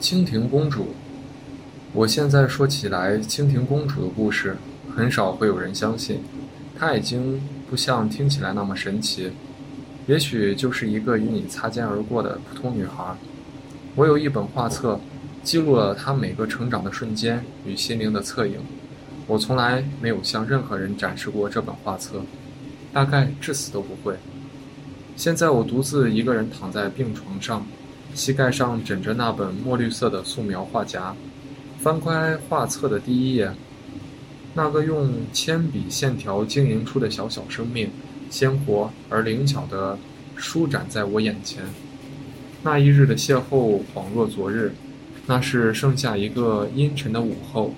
蜻蜓公主，我现在说起来，蜻蜓公主的故事，很少会有人相信。她已经不像听起来那么神奇，也许就是一个与你擦肩而过的普通女孩。我有一本画册，记录了她每个成长的瞬间与心灵的侧影。我从来没有向任何人展示过这本画册，大概至死都不会。现在我独自一个人躺在病床上。膝盖上枕着那本墨绿色的素描画夹，翻开画册的第一页，那个用铅笔线条经营出的小小生命，鲜活而灵巧地舒展在我眼前。那一日的邂逅恍若昨日，那是盛夏一个阴沉的午后，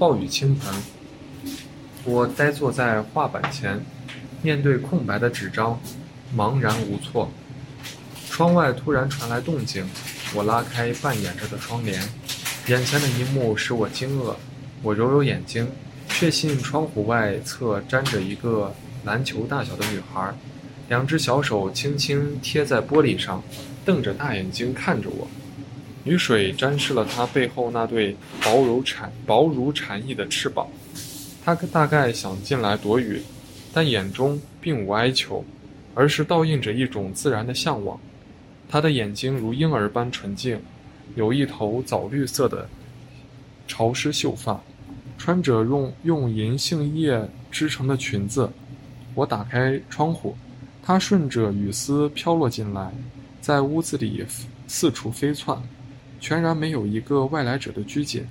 暴雨倾盆。我呆坐在画板前，面对空白的纸张，茫然无措。窗外突然传来动静，我拉开半掩着的窗帘，眼前的一幕使我惊愕。我揉揉眼睛，确信窗户外侧站着一个篮球大小的女孩，两只小手轻轻贴在玻璃上，瞪着大眼睛看着我。雨水沾湿了她背后那对薄如蝉薄如蝉翼的翅膀，她大概想进来躲雨，但眼中并无哀求，而是倒映着一种自然的向往。他的眼睛如婴儿般纯净，有一头枣绿色的潮湿秀发，穿着用用银杏叶织成的裙子。我打开窗户，它顺着雨丝飘落进来，在屋子里四处飞窜，全然没有一个外来者的拘谨。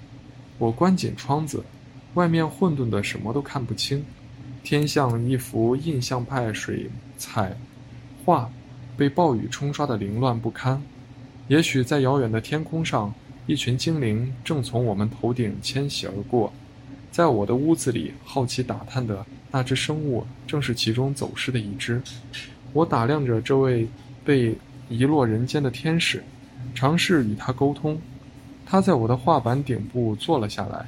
我关紧窗子，外面混沌的，什么都看不清，天像一幅印象派水彩画。被暴雨冲刷的凌乱不堪，也许在遥远的天空上，一群精灵正从我们头顶迁徙而过。在我的屋子里，好奇打探的那只生物正是其中走失的一只。我打量着这位被遗落人间的天使，尝试与他沟通。他在我的画板顶部坐了下来，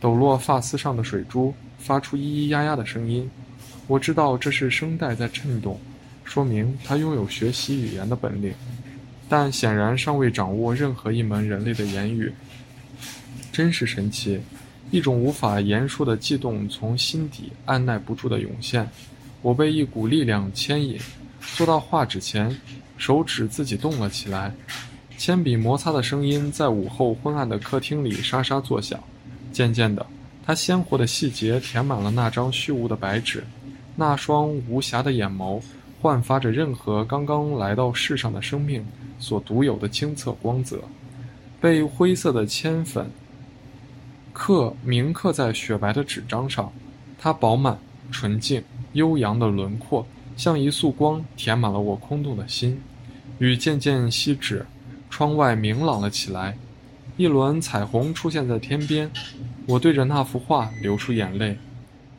抖落发丝上的水珠，发出咿咿呀呀的声音。我知道这是声带在震动。说明他拥有学习语言的本领，但显然尚未掌握任何一门人类的言语。真是神奇！一种无法言说的悸动从心底按耐不住的涌现。我被一股力量牵引，坐到画纸前，手指自己动了起来。铅笔摩擦的声音在午后昏暗的客厅里沙沙作响。渐渐的，它鲜活的细节填满了那张虚无的白纸，那双无瑕的眼眸。焕发着任何刚刚来到世上的生命所独有的清澈光泽，被灰色的铅粉刻铭刻在雪白的纸张上。它饱满、纯净、悠扬的轮廓，像一束光，填满了我空洞的心。雨渐渐熄止，窗外明朗了起来，一轮彩虹出现在天边。我对着那幅画流出眼泪。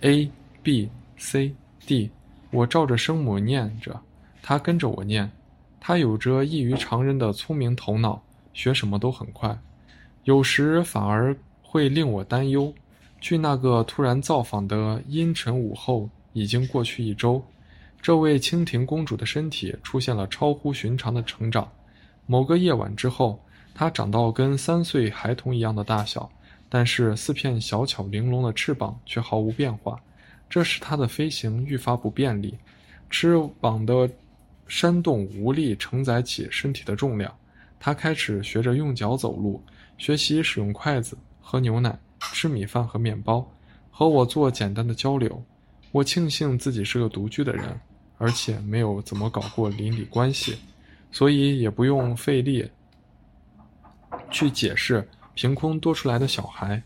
A B C D。我照着声母念着，他跟着我念。他有着异于常人的聪明头脑，学什么都很快，有时反而会令我担忧。距那个突然造访的阴沉午后已经过去一周，这位蜻蜓公主的身体出现了超乎寻常的成长。某个夜晚之后，她长到跟三岁孩童一样的大小，但是四片小巧玲珑的翅膀却毫无变化。这使它的飞行愈发不便利，翅膀的扇动无力承载起身体的重量。它开始学着用脚走路，学习使用筷子、喝牛奶、吃米饭和面包，和我做简单的交流。我庆幸自己是个独居的人，而且没有怎么搞过邻里关系，所以也不用费力去解释凭空多出来的小孩。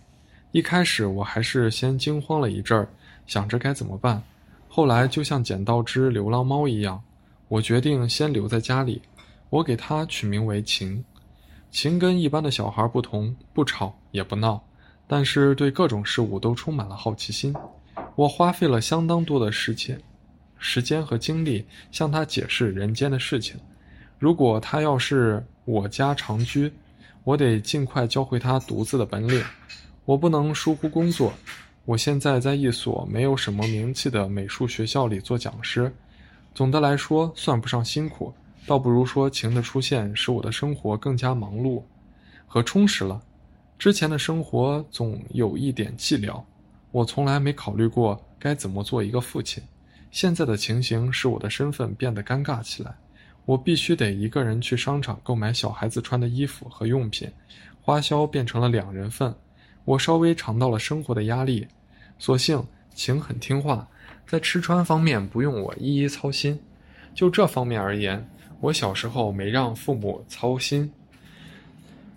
一开始我还是先惊慌了一阵儿。想着该怎么办，后来就像捡到只流浪猫一样，我决定先留在家里。我给它取名为晴。晴跟一般的小孩不同，不吵也不闹，但是对各种事物都充满了好奇心。我花费了相当多的时间、时间和精力向他解释人间的事情。如果他要是我家长居，我得尽快教会他独自的本领。我不能疏忽工作。我现在在一所没有什么名气的美术学校里做讲师，总的来说算不上辛苦，倒不如说晴的出现使我的生活更加忙碌。和充实了。之前的生活总有一点寂寥，我从来没考虑过该怎么做一个父亲。现在的情形使我的身份变得尴尬起来，我必须得一个人去商场购买小孩子穿的衣服和用品，花销变成了两人份。我稍微尝到了生活的压力，所幸晴很听话，在吃穿方面不用我一一操心。就这方面而言，我小时候没让父母操心。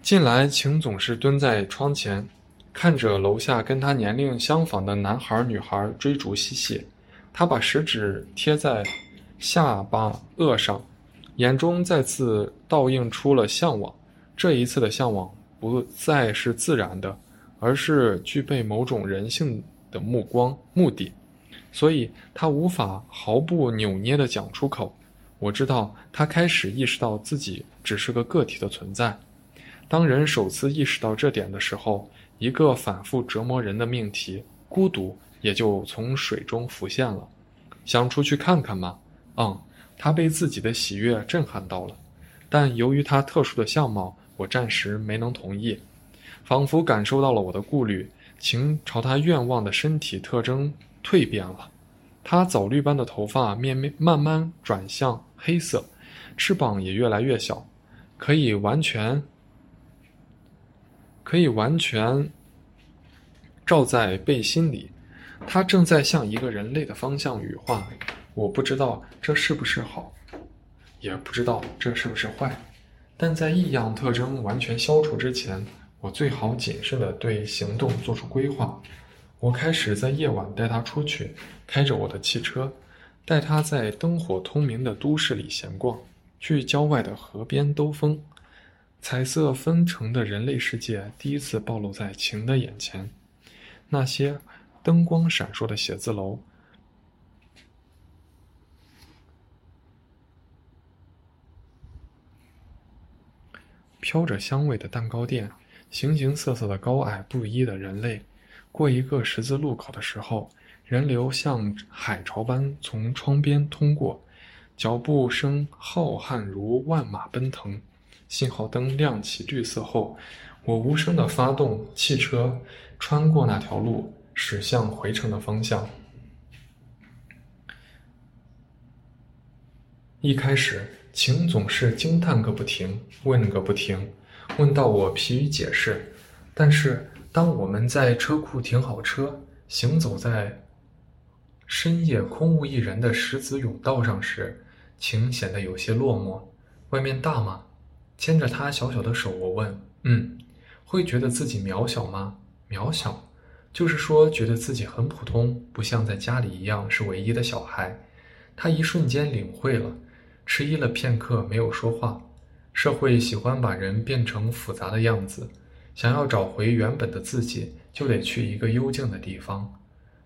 近来晴总是蹲在窗前，看着楼下跟他年龄相仿的男孩女孩追逐嬉戏。他把食指贴在下巴颚上，眼中再次倒映出了向往。这一次的向往不再是自然的。而是具备某种人性的目光目的，所以他无法毫不扭捏地讲出口。我知道他开始意识到自己只是个个体的存在。当人首次意识到这点的时候，一个反复折磨人的命题——孤独，也就从水中浮现了。想出去看看吗？嗯，他被自己的喜悦震撼到了，但由于他特殊的相貌，我暂时没能同意。仿佛感受到了我的顾虑，情朝他愿望的身体特征蜕变了。他枣绿般的头发面面慢慢转向黑色，翅膀也越来越小，可以完全可以完全罩在背心里。他正在向一个人类的方向羽化。我不知道这是不是好，也不知道这是不是坏，但在异样特征完全消除之前。我最好谨慎地对行动做出规划。我开始在夜晚带他出去，开着我的汽车，带他在灯火通明的都市里闲逛，去郊外的河边兜风。彩色纷呈的人类世界第一次暴露在晴的眼前。那些灯光闪烁的写字楼，飘着香味的蛋糕店。形形色色的高矮不一的人类，过一个十字路口的时候，人流像海潮般从窗边通过，脚步声浩瀚如万马奔腾。信号灯亮起绿色后，我无声地发动汽车，穿过那条路，驶向回程的方向。一开始，晴总是惊叹个不停，问个不停。问到我疲于解释，但是当我们在车库停好车，行走在深夜空无一人的石子甬道上时，情显得有些落寞。外面大吗？牵着他小小的手，我问。嗯，会觉得自己渺小吗？渺小，就是说觉得自己很普通，不像在家里一样是唯一的小孩。他一瞬间领会了，迟疑了片刻，没有说话。社会喜欢把人变成复杂的样子，想要找回原本的自己，就得去一个幽静的地方。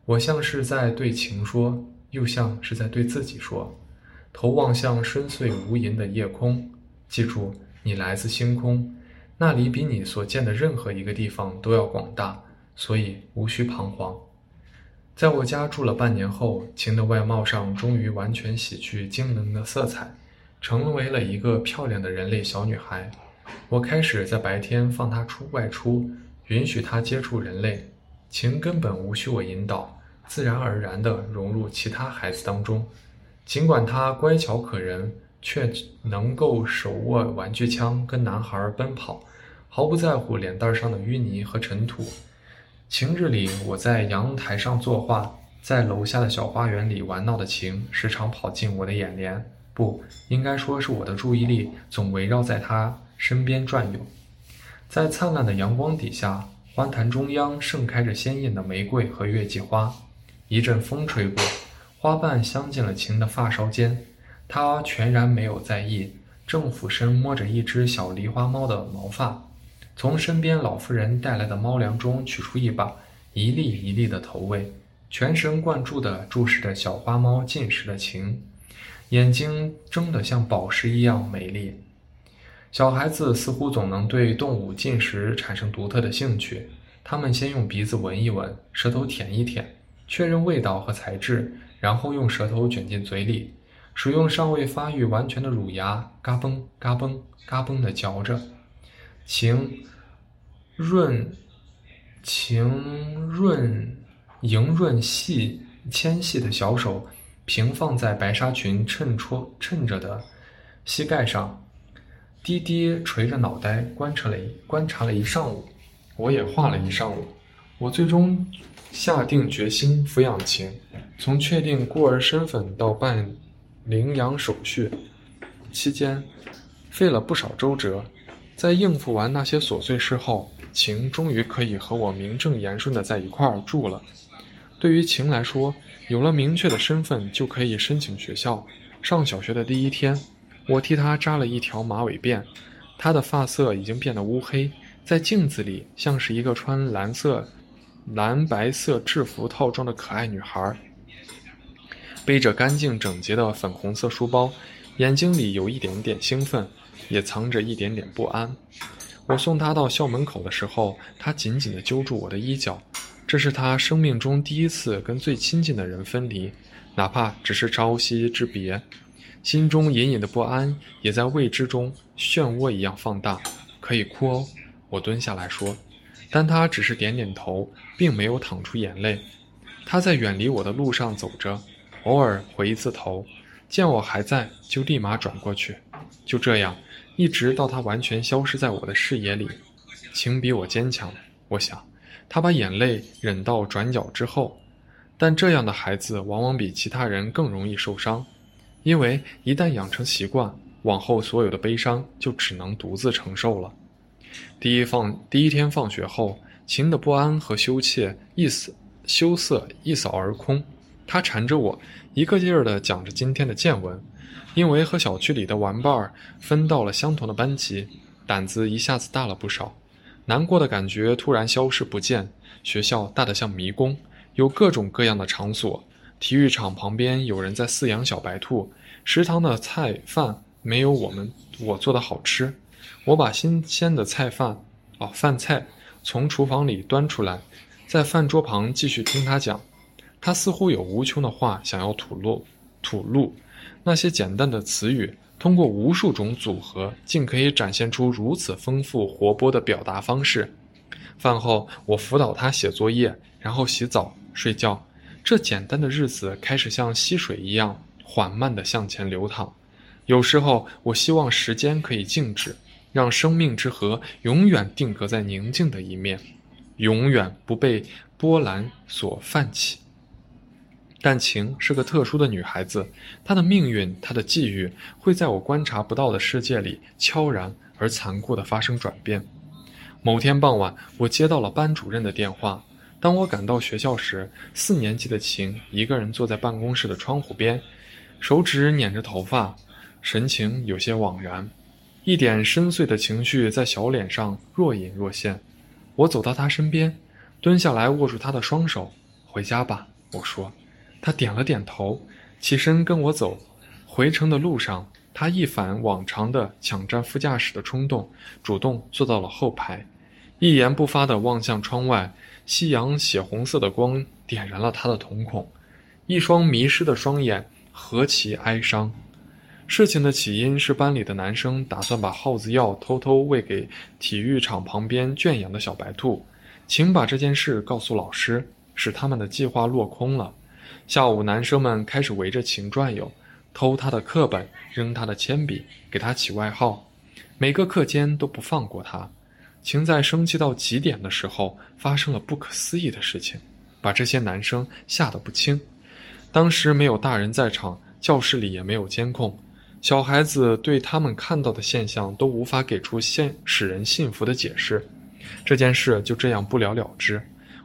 我像是在对情说，又像是在对自己说。头望向深邃无垠的夜空，记住，你来自星空，那里比你所见的任何一个地方都要广大，所以无需彷徨。在我家住了半年后，晴的外貌上终于完全洗去精灵的色彩。成为了一个漂亮的人类小女孩，我开始在白天放她出外出，允许她接触人类。晴根本无需我引导，自然而然地融入其他孩子当中。尽管她乖巧可人，却能够手握玩具枪跟男孩奔跑，毫不在乎脸蛋上的淤泥和尘土。晴日里，我在阳台上作画，在楼下的小花园里玩闹的晴，时常跑进我的眼帘。不应该说是我的注意力总围绕在他身边转悠，在灿烂的阳光底下，花坛中央盛开着鲜艳的玫瑰和月季花。一阵风吹过，花瓣镶进了晴的发梢间，她全然没有在意，正俯身摸着一只小狸花猫的毛发，从身边老妇人带来的猫粮中取出一把，一粒一粒的投喂，全神贯注地注视着小花猫进食的晴。眼睛睁得像宝石一样美丽。小孩子似乎总能对动物进食产生独特的兴趣。他们先用鼻子闻一闻，舌头舔一舔，确认味道和材质，然后用舌头卷进嘴里，使用尚未发育完全的乳牙，嘎嘣嘎嘣嘎嘣地嚼着。晴润情润莹润细纤细的小手平放在白纱裙衬戳衬着的膝盖上，低低垂着脑袋观察了一观察了一上午，我也画了一上午，我最终下定决心抚养晴，从确定孤儿身份到办领养手续期间，费了不少周折，在应付完那些琐碎事后。晴终于可以和我名正言顺的在一块儿住了。对于晴来说，有了明确的身份，就可以申请学校。上小学的第一天，我替她扎了一条马尾辫，她的发色已经变得乌黑，在镜子里像是一个穿蓝色、蓝白色制服套装的可爱女孩，背着干净整洁的粉红色书包，眼睛里有一点点兴奋，也藏着一点点不安。我送他到校门口的时候，他紧紧地揪住我的衣角。这是他生命中第一次跟最亲近的人分离，哪怕只是朝夕之别，心中隐隐的不安也在未知中漩涡一样放大。可以哭哦，我蹲下来说，但他只是点点头，并没有淌出眼泪。他在远离我的路上走着，偶尔回一次头，见我还在，就立马转过去。就这样。一直到他完全消失在我的视野里，情比我坚强。我想，他把眼泪忍到转角之后。但这样的孩子往往比其他人更容易受伤，因为一旦养成习惯，往后所有的悲伤就只能独自承受了。第一放第一天放学后，情的不安和羞怯一扫羞涩一扫而空。他缠着我，一个劲儿地讲着今天的见闻。因为和小区里的玩伴儿分到了相同的班级，胆子一下子大了不少，难过的感觉突然消失不见。学校大得像迷宫，有各种各样的场所。体育场旁边有人在饲养小白兔，食堂的菜饭没有我们我做的好吃。我把新鲜的菜饭哦饭菜从厨房里端出来，在饭桌旁继续听他讲。他似乎有无穷的话想要吐露吐露。那些简单的词语，通过无数种组合，竟可以展现出如此丰富活泼的表达方式。饭后，我辅导他写作业，然后洗澡、睡觉。这简单的日子开始像溪水一样缓慢地向前流淌。有时候，我希望时间可以静止，让生命之河永远定格在宁静的一面，永远不被波澜所泛起。但晴是个特殊的女孩子，她的命运，她的际遇，会在我观察不到的世界里悄然而残酷地发生转变。某天傍晚，我接到了班主任的电话。当我赶到学校时，四年级的晴一个人坐在办公室的窗户边，手指捻着头发，神情有些惘然，一点深邃的情绪在小脸上若隐若现。我走到她身边，蹲下来握住她的双手：“回家吧。”我说。他点了点头，起身跟我走。回程的路上，他一反往常的抢占副驾驶的冲动，主动坐到了后排，一言不发地望向窗外。夕阳血红色的光点燃了他的瞳孔，一双迷失的双眼何其哀伤。事情的起因是班里的男生打算把耗子药偷偷喂给体育场旁边圈养的小白兔，请把这件事告诉老师，使他们的计划落空了。下午，男生们开始围着晴转悠，偷他的课本，扔他的铅笔，给他起外号。每个课间都不放过他。晴在生气到极点的时候，发生了不可思议的事情，把这些男生吓得不轻。当时没有大人在场，教室里也没有监控，小孩子对他们看到的现象都无法给出现使人信服的解释。这件事就这样不了了之。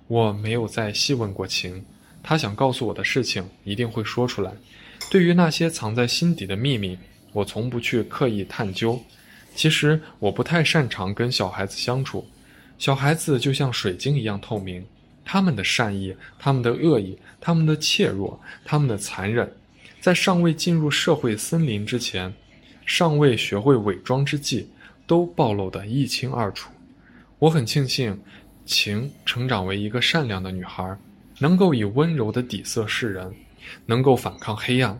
我没有再细问过晴。他想告诉我的事情一定会说出来。对于那些藏在心底的秘密，我从不去刻意探究。其实我不太擅长跟小孩子相处。小孩子就像水晶一样透明，他们的善意、他们的恶意、他们的怯弱、他们的残忍，在尚未进入社会森林之前，尚未学会伪装之际，都暴露得一清二楚。我很庆幸，晴成长为一个善良的女孩。能够以温柔的底色示人，能够反抗黑暗。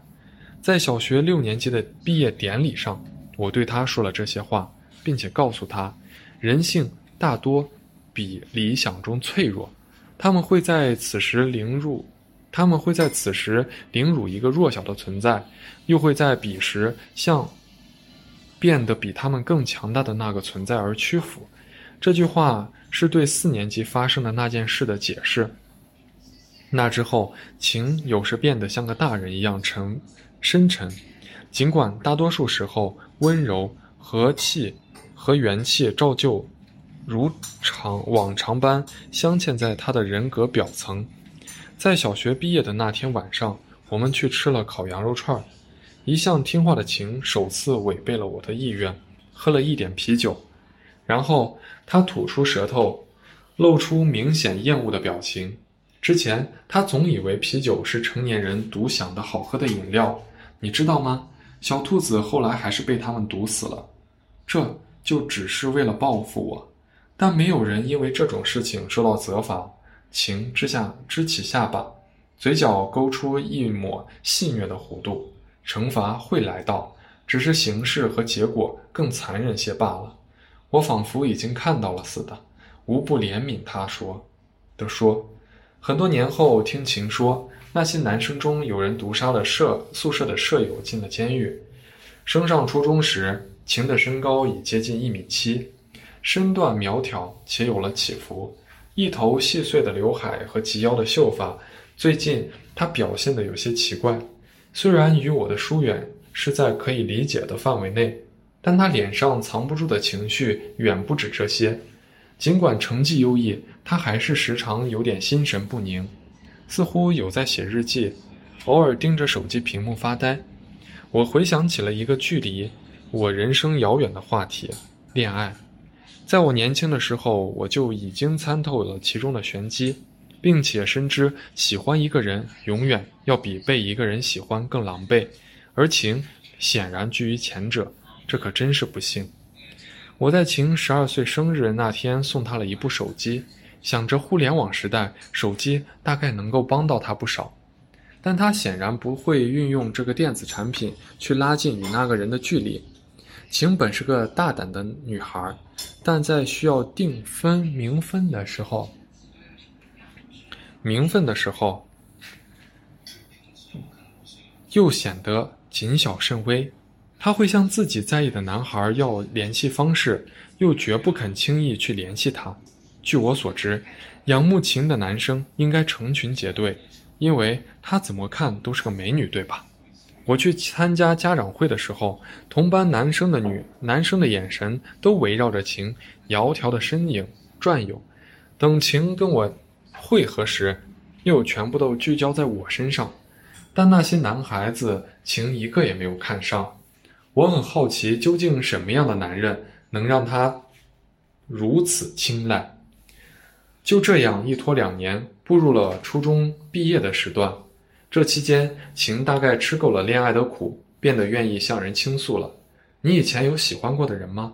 在小学六年级的毕业典礼上，我对他说了这些话，并且告诉他，人性大多比理想中脆弱，他们会在此时凌辱，他们会在此时凌辱一个弱小的存在，又会在彼时向变得比他们更强大的那个存在而屈服。这句话是对四年级发生的那件事的解释。那之后，情有时变得像个大人一样沉深沉，尽管大多数时候温柔和气和元气照旧如常往常般镶嵌在他的人格表层。在小学毕业的那天晚上，我们去吃了烤羊肉串。一向听话的晴首次违背了我的意愿，喝了一点啤酒，然后他吐出舌头，露出明显厌恶的表情。之前他总以为啤酒是成年人独享的好喝的饮料，你知道吗？小兔子后来还是被他们毒死了，这就只是为了报复我。但没有人因为这种事情受到责罚。情之下支起下巴，嘴角勾出一抹戏谑的弧度。惩罚会来到，只是形式和结果更残忍些罢了。我仿佛已经看到了似的，无不怜悯他说的说。很多年后听晴说，那些男生中有人毒杀了舍宿舍的舍友，进了监狱。升上初中时，晴的身高已接近一米七，身段苗条且有了起伏，一头细碎的刘海和及腰的秀发。最近他表现得有些奇怪。虽然与我的疏远是在可以理解的范围内，但他脸上藏不住的情绪远不止这些。尽管成绩优异，他还是时常有点心神不宁，似乎有在写日记，偶尔盯着手机屏幕发呆。我回想起了一个距离我人生遥远的话题——恋爱。在我年轻的时候，我就已经参透了其中的玄机。并且深知喜欢一个人永远要比被一个人喜欢更狼狈，而情显然居于前者，这可真是不幸。我在晴十二岁生日那天送她了一部手机，想着互联网时代手机大概能够帮到她不少，但她显然不会运用这个电子产品去拉近与那个人的距离。晴本是个大胆的女孩，但在需要定分明分的时候。名分的时候，又显得谨小慎微。他会向自己在意的男孩要联系方式，又绝不肯轻易去联系他。据我所知，仰慕情的男生应该成群结队，因为他怎么看都是个美女，对吧？我去参加家长会的时候，同班男生的女男生的眼神都围绕着情窈窕的身影转悠。等情跟我。会合时，又全部都聚焦在我身上，但那些男孩子情一个也没有看上。我很好奇，究竟什么样的男人能让他如此青睐？就这样一拖两年，步入了初中毕业的时段。这期间，情大概吃够了恋爱的苦，变得愿意向人倾诉了。你以前有喜欢过的人吗？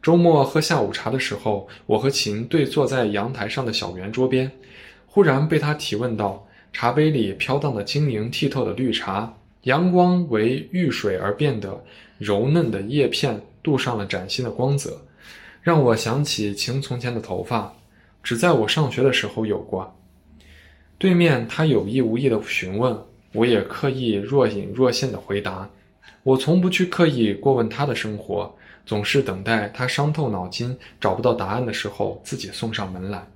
周末喝下午茶的时候，我和秦对坐在阳台上的小圆桌边。忽然被他提问到，茶杯里飘荡的晶莹剔透的绿茶，阳光为遇水而变得柔嫩的叶片镀上了崭新的光泽，让我想起晴从前的头发，只在我上学的时候有过。对面他有意无意的询问，我也刻意若隐若现的回答。我从不去刻意过问他的生活，总是等待他伤透脑筋找不到答案的时候，自己送上门来。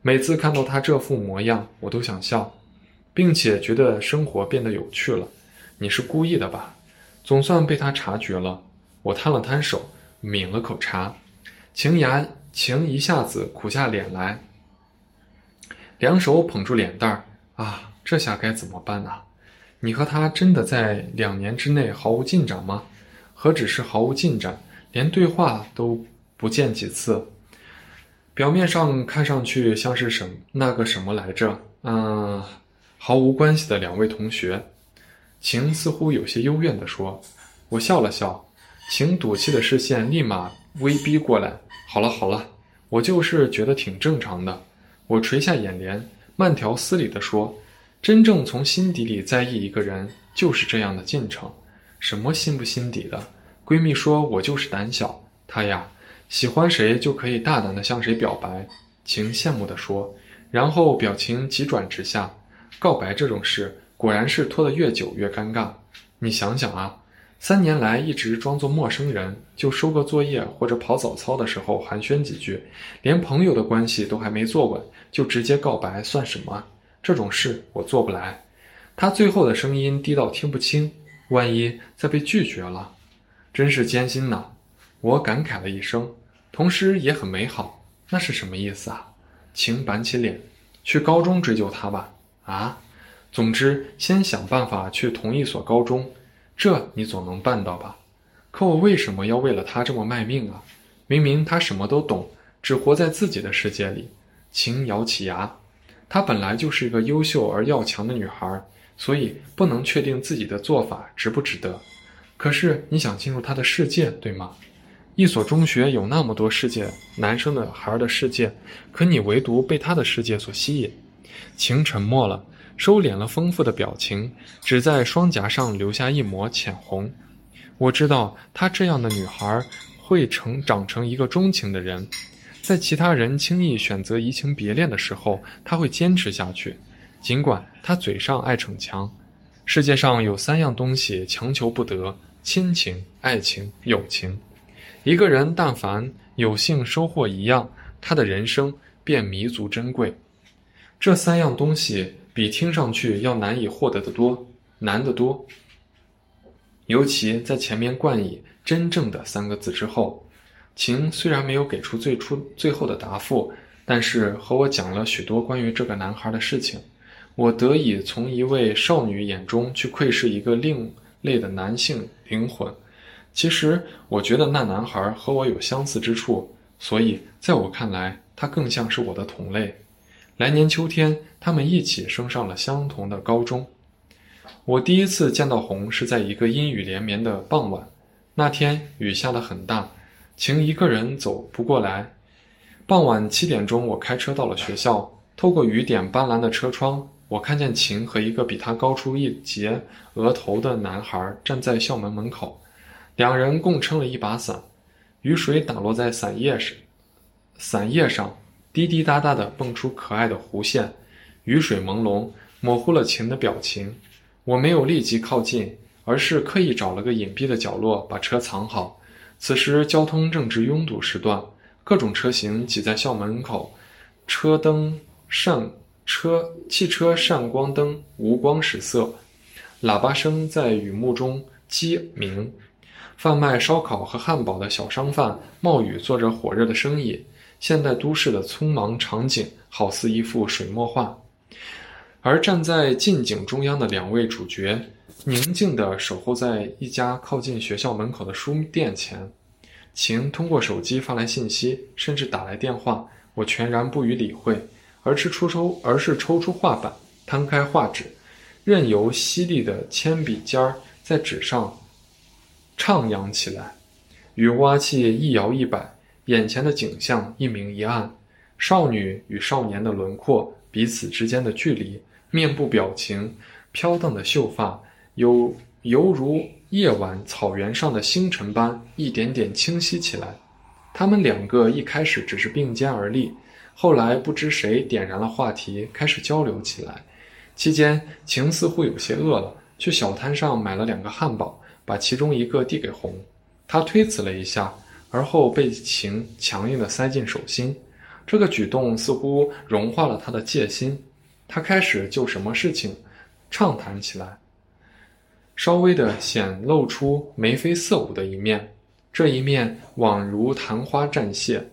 每次看到他这副模样，我都想笑，并且觉得生活变得有趣了。你是故意的吧？总算被他察觉了。我摊了摊手，抿了口茶。晴牙晴一下子苦下脸来，两手捧住脸蛋儿。啊，这下该怎么办呢？你和他真的在两年之内毫无进展吗？何止是毫无进展，连对话都不见几次。表面上看上去像是什那个什么来着？嗯，毫无关系的两位同学。晴似乎有些幽怨地说：“我笑了笑。”晴赌气的视线立马威逼过来：“好了好了，我就是觉得挺正常的。”我垂下眼帘，慢条斯理地说：“真正从心底里在意一个人，就是这样的进程。什么心不心底的？闺蜜说我就是胆小，她呀。”喜欢谁就可以大胆地向谁表白，晴羡慕地说，然后表情急转直下。告白这种事，果然是拖得越久越尴尬。你想想啊，三年来一直装作陌生人，就收个作业或者跑早操的时候寒暄几句，连朋友的关系都还没坐稳，就直接告白，算什么？这种事我做不来。他最后的声音低到听不清，万一再被拒绝了，真是艰辛呐！我感慨了一声，同时也很美好。那是什么意思啊？请板起脸，去高中追究他吧。啊，总之先想办法去同一所高中，这你总能办到吧？可我为什么要为了他这么卖命啊？明明他什么都懂，只活在自己的世界里。晴咬起牙，她本来就是一个优秀而要强的女孩，所以不能确定自己的做法值不值得。可是你想进入他的世界，对吗？一所中学有那么多世界，男生的孩儿的世界，可你唯独被他的世界所吸引。晴沉默了，收敛了丰富的表情，只在双颊上留下一抹浅红。我知道，她这样的女孩会成长成一个钟情的人，在其他人轻易选择移情别恋的时候，她会坚持下去。尽管她嘴上爱逞强。世界上有三样东西强求不得：亲情、爱情、友情。一个人但凡有幸收获一样，他的人生便弥足珍贵。这三样东西比听上去要难以获得的多，难得多。尤其在前面冠以“真正的”三个字之后，晴虽然没有给出最初最后的答复，但是和我讲了许多关于这个男孩的事情，我得以从一位少女眼中去窥视一个另类的男性灵魂。其实，我觉得那男孩和我有相似之处，所以在我看来，他更像是我的同类。来年秋天，他们一起升上了相同的高中。我第一次见到红是在一个阴雨连绵的傍晚，那天雨下得很大，晴一个人走不过来。傍晚七点钟，我开车到了学校，透过雨点斑斓的车窗，我看见晴和一个比他高出一截额头的男孩站在校门门口，两人共撑了一把伞，雨水打落在伞叶上，伞叶上。滴滴答答地蹦出可爱的弧线，雨水朦胧，模糊了晴的表情。我没有立即靠近，而是刻意找了个隐蔽的角落把车藏好。此时交通正值拥堵时段，各种车型挤在校门口，车灯闪车汽车闪光灯无光失色，喇叭声在雨幕中鸡鸣。贩卖烧烤和汉堡的小商贩冒雨做着火热的生意。现代都市的匆忙场景，好似一幅水墨画，而站在近景中央的两位主角，宁静地守候在一家靠近学校门口的书店前。晴通过手机发来信息，甚至打来电话，我全然不予理会，而是抽抽，而是抽出画板，摊开画纸，任由犀利的铅笔尖儿在纸上徜徉起来，雨刮器一摇一摆。眼前的景象一明一暗，少女与少年的轮廓，彼此之间的距离，面部表情，飘荡的秀发，犹犹如夜晚草原上的星辰般一点点清晰起来。他们两个一开始只是并肩而立，后来不知谁点燃了话题，开始交流起来。期间，晴似乎有些饿了，去小摊上买了两个汉堡，把其中一个递给红，他推辞了一下。而后被情强硬地塞进手心，这个举动似乎融化了他的戒心。他开始就什么事情畅谈起来，稍微的显露出眉飞色舞的一面。这一面宛如昙花绽现，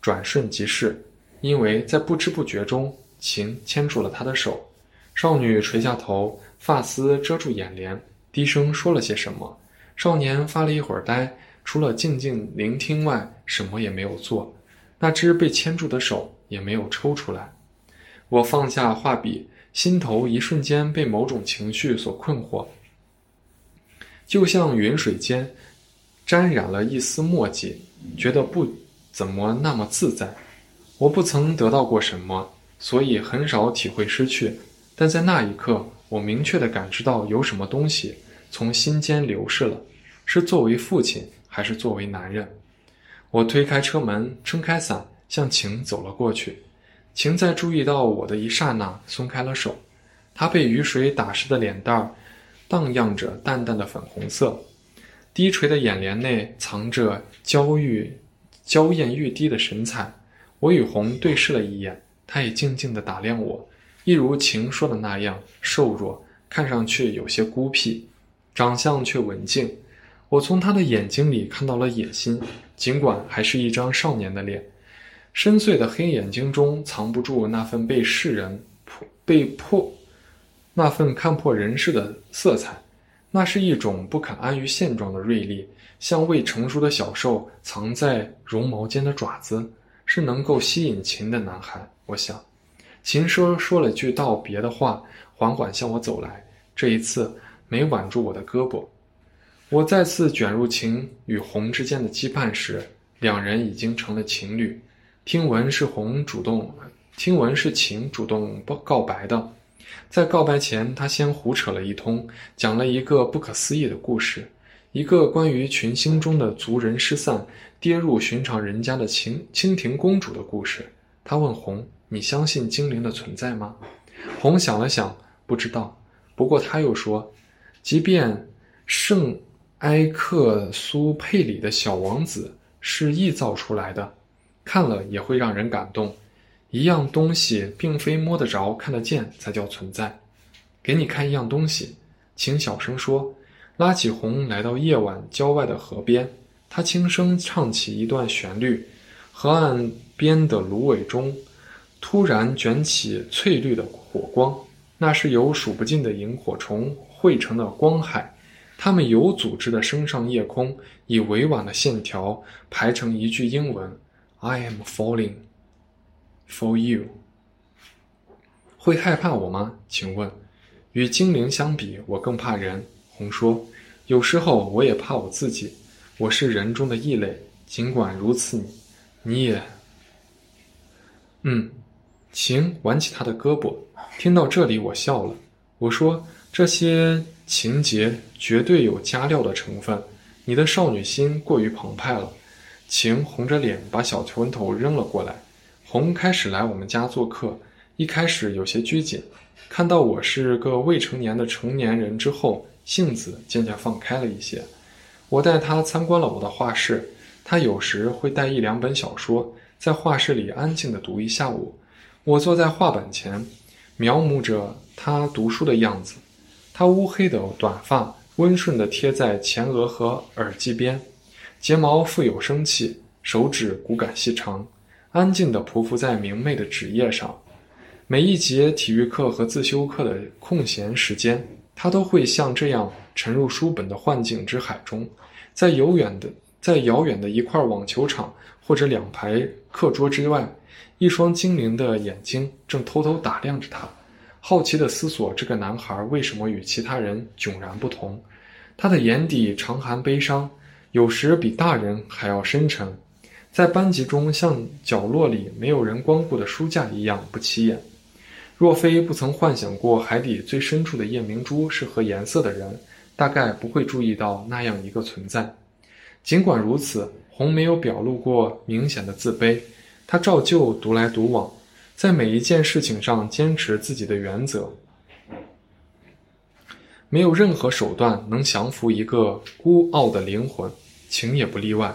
转瞬即逝。因为在不知不觉中，情牵住了他的手。少女垂下头，发丝遮住眼帘，低声说了些什么。少年发了一会儿呆。除了静静聆听外，什么也没有做。那只被牵住的手也没有抽出来。我放下画笔，心头一瞬间被某种情绪所困惑，就像云水间沾染了一丝墨迹，觉得不怎么那么自在。我不曾得到过什么，所以很少体会失去。但在那一刻，我明确地感知到有什么东西从心间流逝了，是作为父亲。还是作为男人，我推开车门，撑开伞，向晴走了过去。晴在注意到我的一刹那松开了手，她被雨水打湿的脸蛋儿荡漾着淡淡的粉红色，低垂的眼帘内藏着娇玉、娇艳欲滴的神采。我与红对视了一眼，她也静静地打量我，一如晴说的那样瘦弱，看上去有些孤僻，长相却文静。我从他的眼睛里看到了野心，尽管还是一张少年的脸。深邃的黑眼睛中藏不住那份被世人破被迫，那份看破人世的色彩，那是一种不肯安于现状的锐利，像未成熟的小兽藏在绒毛间的爪子，是能够吸引秦的男孩。我想，秦说说了句道别的话，缓缓向我走来，这一次没挽住我的胳膊。我再次卷入情与红之间的羁绊时，两人已经成了情侣。听闻是红主动，听闻是晴主动告告白的，在告白前，他先胡扯了一通，讲了一个不可思议的故事，一个关于群星中的族人失散，跌入寻常人家的蜻蜻蜓公主的故事。他问红：“你相信精灵的存在吗？”红想了想，不知道。不过他又说：“即便圣埃克苏佩里的小王子是臆造出来的。”看了也会让人感动，一样东西并非摸得着、看得见才叫存在。给你看一样东西，请小声说。拉起红来到夜晚郊外的河边，他轻声唱起一段旋律。河岸边的芦苇中，突然卷起翠绿的火光，那是由数不尽的萤火虫汇成的光海。他们有组织地升上夜空，以委婉的线条排成一句英文。I am falling for you。会害怕我吗？请问，与精灵相比，我更怕人。红说，有时候我也怕我自己。我是人中的异类。尽管如此，你，你也……嗯，晴挽起他的胳膊。听到这里，我笑了。我说，这些情节绝对有加料的成分。你的少女心过于澎湃了。晴红着脸把小拳头扔了过来。红开始来我们家做客，一开始有些拘谨，看到我是个未成年的成年人之后，性子渐渐放开了一些。我带他参观了我的画室，他有时会带一两本小说，在画室里安静地读一下午。我坐在画板前，描摹着他读书的样子。他乌黑的短发温顺地贴在前额和耳际边。睫毛富有生气，手指骨感细长，安静地匍匐在明媚的纸页上。每一节体育课和自修课的空闲时间，他都会像这样沉入书本的幻境之海中。在遥远的，在遥远的一块网球场或者两排课桌之外，一双精灵的眼睛正偷偷打量着他，好奇地思索这个男孩为什么与其他人迥然不同。他的眼底常含悲伤。有时比大人还要深沉，在班级中像角落里没有人光顾的书架一样不起眼。若非不曾幻想过海底最深处的夜明珠是和颜色的人，大概不会注意到那样一个存在。尽管如此，红没有表露过明显的自卑，他照旧独来独往，在每一件事情上坚持自己的原则。没有任何手段能降服一个孤傲的灵魂，情也不例外。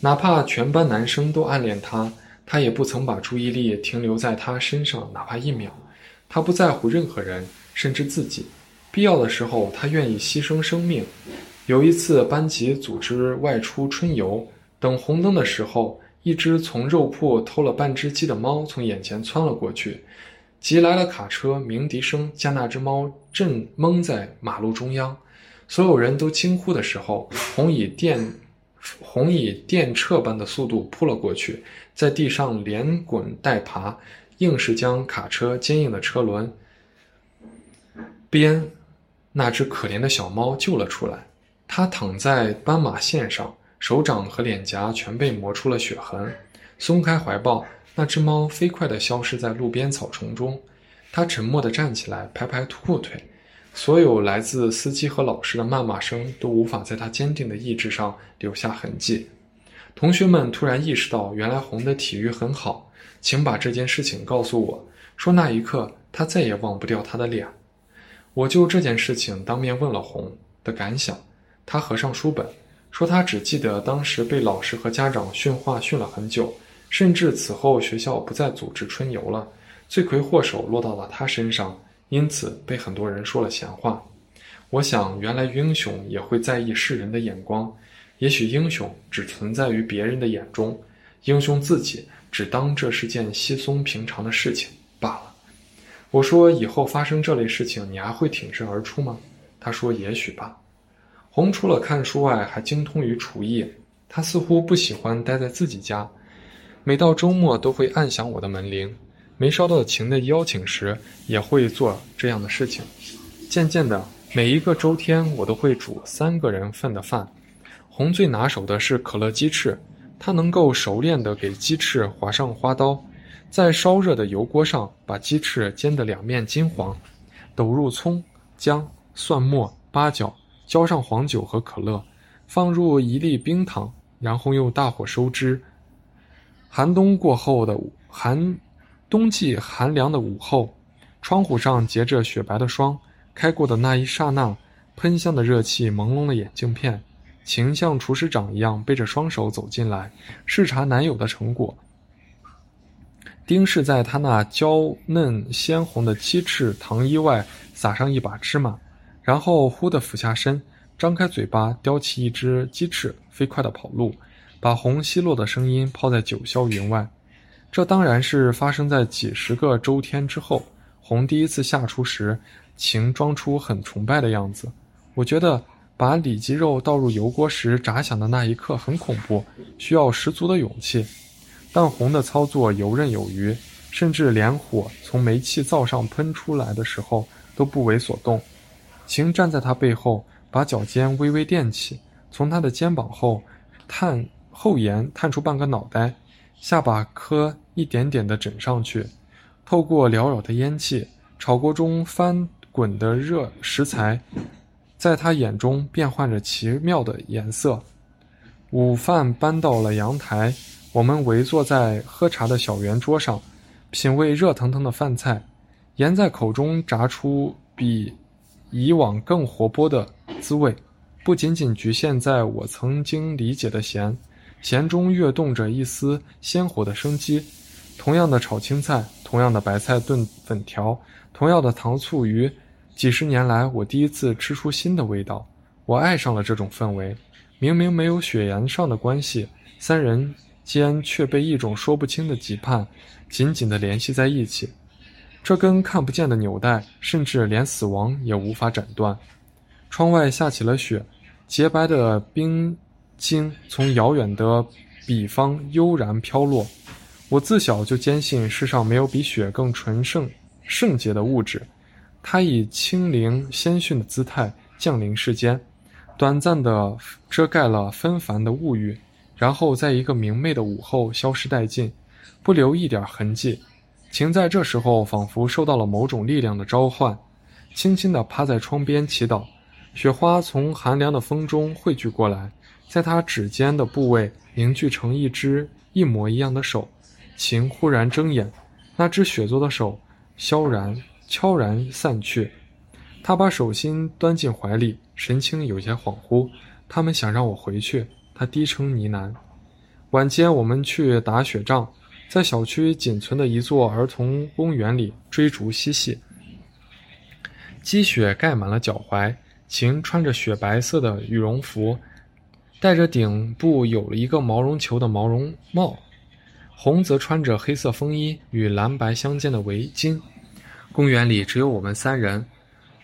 哪怕全班男生都暗恋他，他也不曾把注意力停留在他身上，哪怕一秒。他不在乎任何人，甚至自己。必要的时候，他愿意牺牲生命。有一次，班级组织外出春游，等红灯的时候，一只从肉铺偷了半只鸡的猫从眼前窜了过去。急来了卡车，鸣笛声将那只猫震懵在马路中央。所有人都惊呼的时候，红以电红以电掣般的速度扑了过去，在地上连滚带爬，硬是将卡车坚硬的车轮边那只可怜的小猫救了出来。它躺在斑马线上，手掌和脸颊全被磨出了血痕。松开怀抱。那只猫飞快地消失在路边草丛中，它沉默地站起来，拍拍裤腿。所有来自司机和老师的谩骂声都无法在它坚定的意志上留下痕迹。同学们突然意识到，原来红的体育很好，请把这件事情告诉我。说那一刻，他再也忘不掉他的脸。我就这件事情当面问了红的感想，他合上书本，说他只记得当时被老师和家长训话训了很久，甚至此后学校不再组织春游了，罪魁祸首落到了他身上，因此被很多人说了闲话。我想，原来英雄也会在意世人的眼光，也许英雄只存在于别人的眼中，英雄自己只当这是件稀松平常的事情。罢了，我说以后发生这类事情，你还会挺身而出吗？他说也许吧。红除了看书外，还精通于厨艺。他似乎不喜欢待在自己家，每到周末都会按响我的门铃。没收到情的邀请时，也会做这样的事情。渐渐的，每一个周天，我都会煮三个人份的饭。红最拿手的是可乐鸡翅，他能够熟练地给鸡翅划上花刀。在烧热的油锅上，把鸡翅煎得两面金黄，抖入葱、姜、蒜末、八角，浇上黄酒和可乐，放入一粒冰糖，然后用大火收汁。寒冬过后的寒，冬季寒凉的午后，窗户上结着雪白的霜，开过的那一刹那，喷香的热气朦胧了眼镜片。晴像厨师长一样背着双手走进来，视察男友的成果。丁氏在他那娇嫩鲜红的鸡翅糖衣外撒上一把芝麻，然后忽地俯下身，张开嘴巴叼起一只鸡翅，飞快地跑路，把红奚落的声音抛在九霄云外。这当然是发生在几十个周天之后。红第一次下厨时，晴装出很崇拜的样子。我觉得把里脊肉倒入油锅时炸响的那一刻很恐怖，需要十足的勇气。但红的操作游刃有余，甚至连火从煤气灶上喷出来的时候都不为所动。晴站在他背后，把脚尖微微垫起，从他的肩膀后探后沿探出半个脑袋，下巴磕一点点地枕上去。透过缭绕的烟气，炒锅中翻滚的热食材，在他眼中变换着奇妙的颜色。午饭搬到了阳台。我们围坐在喝茶的小圆桌上，品味热腾腾的饭菜，盐在口中炸出比以往更活泼的滋味，不仅仅局限在我曾经理解的咸，咸中跃动着一丝鲜活的生机。同样的炒青菜，同样的白菜炖粉条，同样的糖醋鱼，几十年来我第一次吃出新的味道。我爱上了这种氛围，明明没有血缘上的关系，三人。间却被一种说不清的羁绊紧紧地联系在一起，这根看不见的纽带，甚至连死亡也无法斩断。窗外下起了雪，洁白的冰晶从遥远的彼方悠然飘落。我自小就坚信世上没有比雪更纯圣、圣洁的物质。它以轻灵鲜逊的姿态降临世间，短暂地遮盖了纷繁的物欲。然后在一个明媚的午后消失殆尽，不留一点痕迹。晴在这时候仿佛受到了某种力量的召唤，轻轻地趴在窗边祈祷。雪花从寒凉的风中汇聚过来，在他指尖的部位凝聚成一只一模一样的手。晴忽然睁眼，那只雪做的手悄然悄然散去。他把手心端进怀里，神情有些恍惚。他们想让我回去。他低声呢喃。晚间，我们去打雪仗，在小区仅存的一座儿童公园里追逐嬉戏。积雪盖满了脚踝，晴穿着雪白色的羽绒服，戴着顶部有了一个毛绒球的毛绒帽。红则穿着黑色风衣与蓝白相间的围巾。公园里只有我们三人。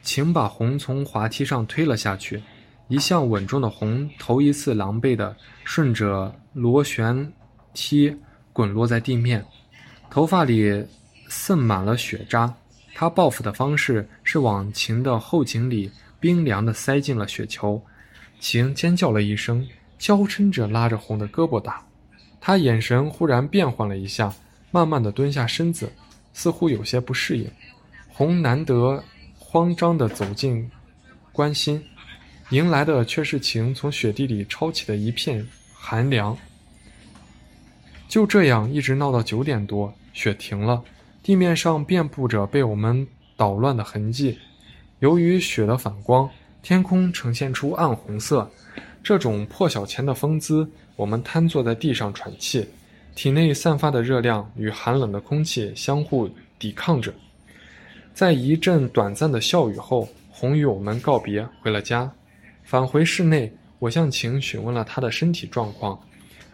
晴把红从滑梯上推了下去。一向稳重的红头一次狼狈地顺着螺旋梯滚落在地面，头发里渗满了雪渣。他报复的方式是往晴的后颈里冰凉地塞进了雪球。晴尖叫了一声，娇嗔着拉着红的胳膊打。他眼神忽然变换了一下，慢慢地蹲下身子，似乎有些不适应。红难得慌张地走近，关心。迎来的却是晴从雪地里抄起的一片寒凉。就这样一直闹到九点多，雪停了，地面上遍布着被我们捣乱的痕迹。由于雪的反光，天空呈现出暗红色。这种破晓前的风姿，我们瘫坐在地上喘气，体内散发的热量与寒冷的空气相互抵抗着。在一阵短暂的笑语后，红与我们告别，回了家。返回室内，我向晴询问了她的身体状况。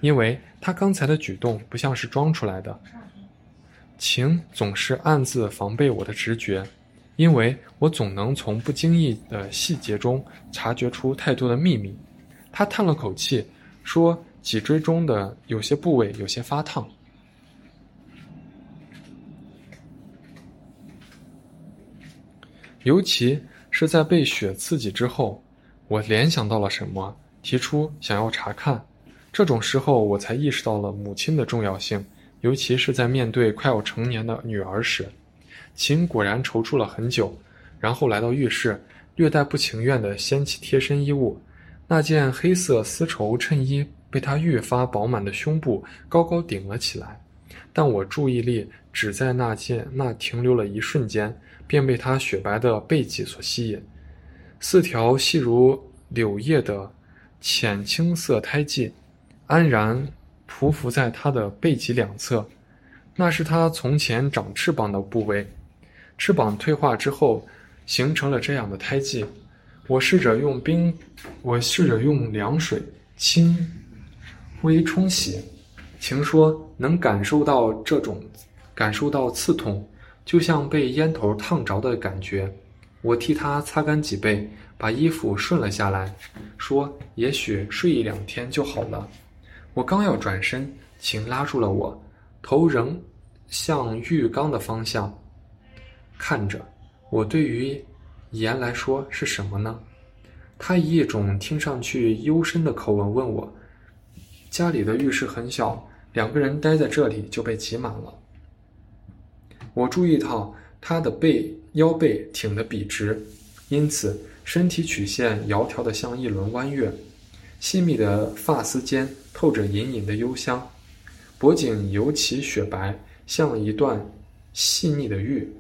因为他刚才的举动不像是装出来的，晴总是暗自防备我的直觉，因为我总能从不经意的细节中察觉出太多的秘密。他叹了口气，说：“脊椎中的有些部位有些发烫，尤其是在被雪刺激之后。”我联想到了什么，提出想要查看。这种时候，我才意识到了母亲的重要性，尤其是在面对快要成年的女儿时。秦果然踌躇了很久，然后来到浴室，略带不情愿地掀起贴身衣物。那件黑色丝绸衬衣被她愈发饱满的胸部高高顶了起来，但我注意力只在那件那停留了一瞬间，便被她雪白的背脊所吸引。四条细如柳叶的浅青色胎记。安然匍匐在他的背脊两侧，那是他从前长翅膀的部位。翅膀退化之后，形成了这样的胎记。我试着用冰，我试着用凉水轻微冲洗。晴说能感受到这种感受到刺痛，就像被烟头烫着的感觉。我替他擦干脊背，把衣服顺了下来，说：“也许睡一两天就好了。”我刚要转身，晴拉住了我，头仍向浴缸的方向看着。我对于言来说是什么呢？他以一种听上去幽深的口吻问我：“家里的浴室很小，两个人待在这里就被挤满了。”我注意到他的背腰背挺得笔直，因此身体曲线窈窕的像一轮弯月。细密的发丝间透着隐隐的幽香，脖颈尤其雪白，像一段细腻的玉。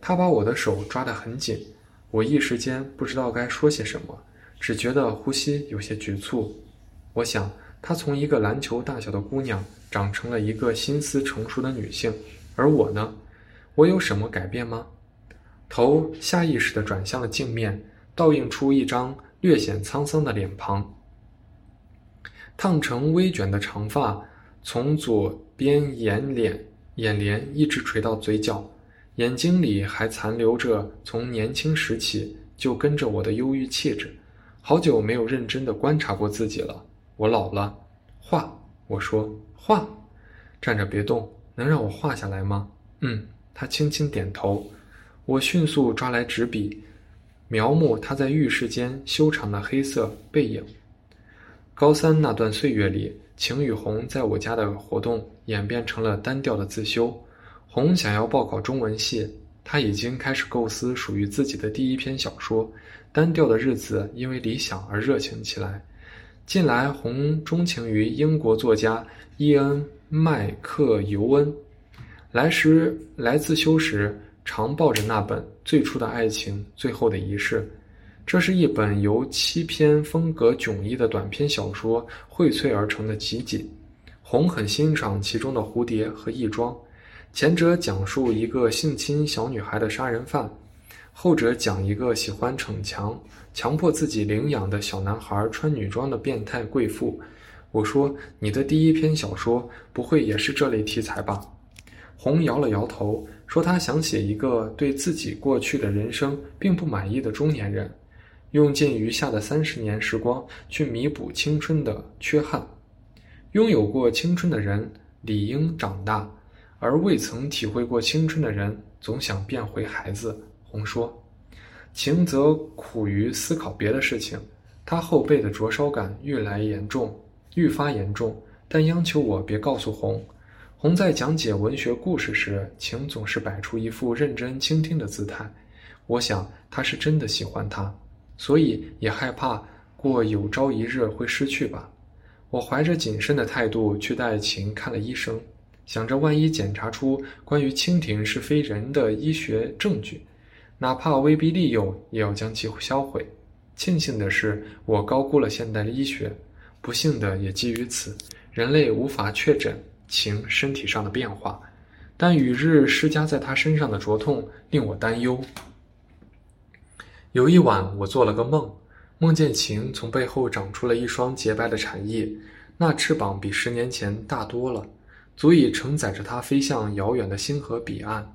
他把我的手抓得很紧，我一时间不知道该说些什么，只觉得呼吸有些局促。我想，她从一个篮球大小的姑娘长成了一个心思成熟的女性，而我呢？我有什么改变吗？头下意识地转向了镜面，倒映出一张略显沧桑的脸庞。烫成微卷的长发，从左边眼脸眼帘一直垂到嘴角，眼睛里还残留着从年轻时起就跟着我的忧郁气质。好久没有认真的观察过自己了，我老了。画，我说画，站着别动，能让我画下来吗？嗯，他轻轻点头。我迅速抓来纸笔，描摹他在浴室间修长的黑色背影。高三那段岁月里，晴与红在我家的活动演变成了单调的自修。红想要报考中文系，他已经开始构思属于自己的第一篇小说。单调的日子因为理想而热情起来。近来，红钟情于英国作家伊恩·麦克尤恩，来时来自修时常抱着那本《最初的爱情，最后的仪式》。这是一本由七篇风格迥异的短篇小说荟萃而成的集锦。红很欣赏其中的蝴蝶和义庄，前者讲述一个性侵小女孩的杀人犯，后者讲一个喜欢逞强、强迫自己领养的小男孩穿女装的变态贵妇。我说：“你的第一篇小说不会也是这类题材吧？”红摇了摇头，说：“他想写一个对自己过去的人生并不满意的中年人。”用尽余下的三十年时光去弥补青春的缺憾。拥有过青春的人理应长大，而未曾体会过青春的人总想变回孩子。红说，晴则苦于思考别的事情。他后背的灼烧感愈来严重，愈发严重，但央求我别告诉红。红在讲解文学故事时，晴总是摆出一副认真倾听的姿态。我想他是真的喜欢他。所以也害怕过有朝一日会失去吧。我怀着谨慎的态度去带琴看了医生，想着万一检查出关于蜻蜓是非人的医学证据，哪怕威逼利诱，也要将其销毁。庆幸的是，我高估了现代医学；不幸的也基于此，人类无法确诊晴身体上的变化。但与日施加在他身上的灼痛令我担忧。有一晚，我做了个梦，梦见晴从背后长出了一双洁白的蝉翼，那翅膀比十年前大多了，足以承载着它飞向遥远的星河彼岸。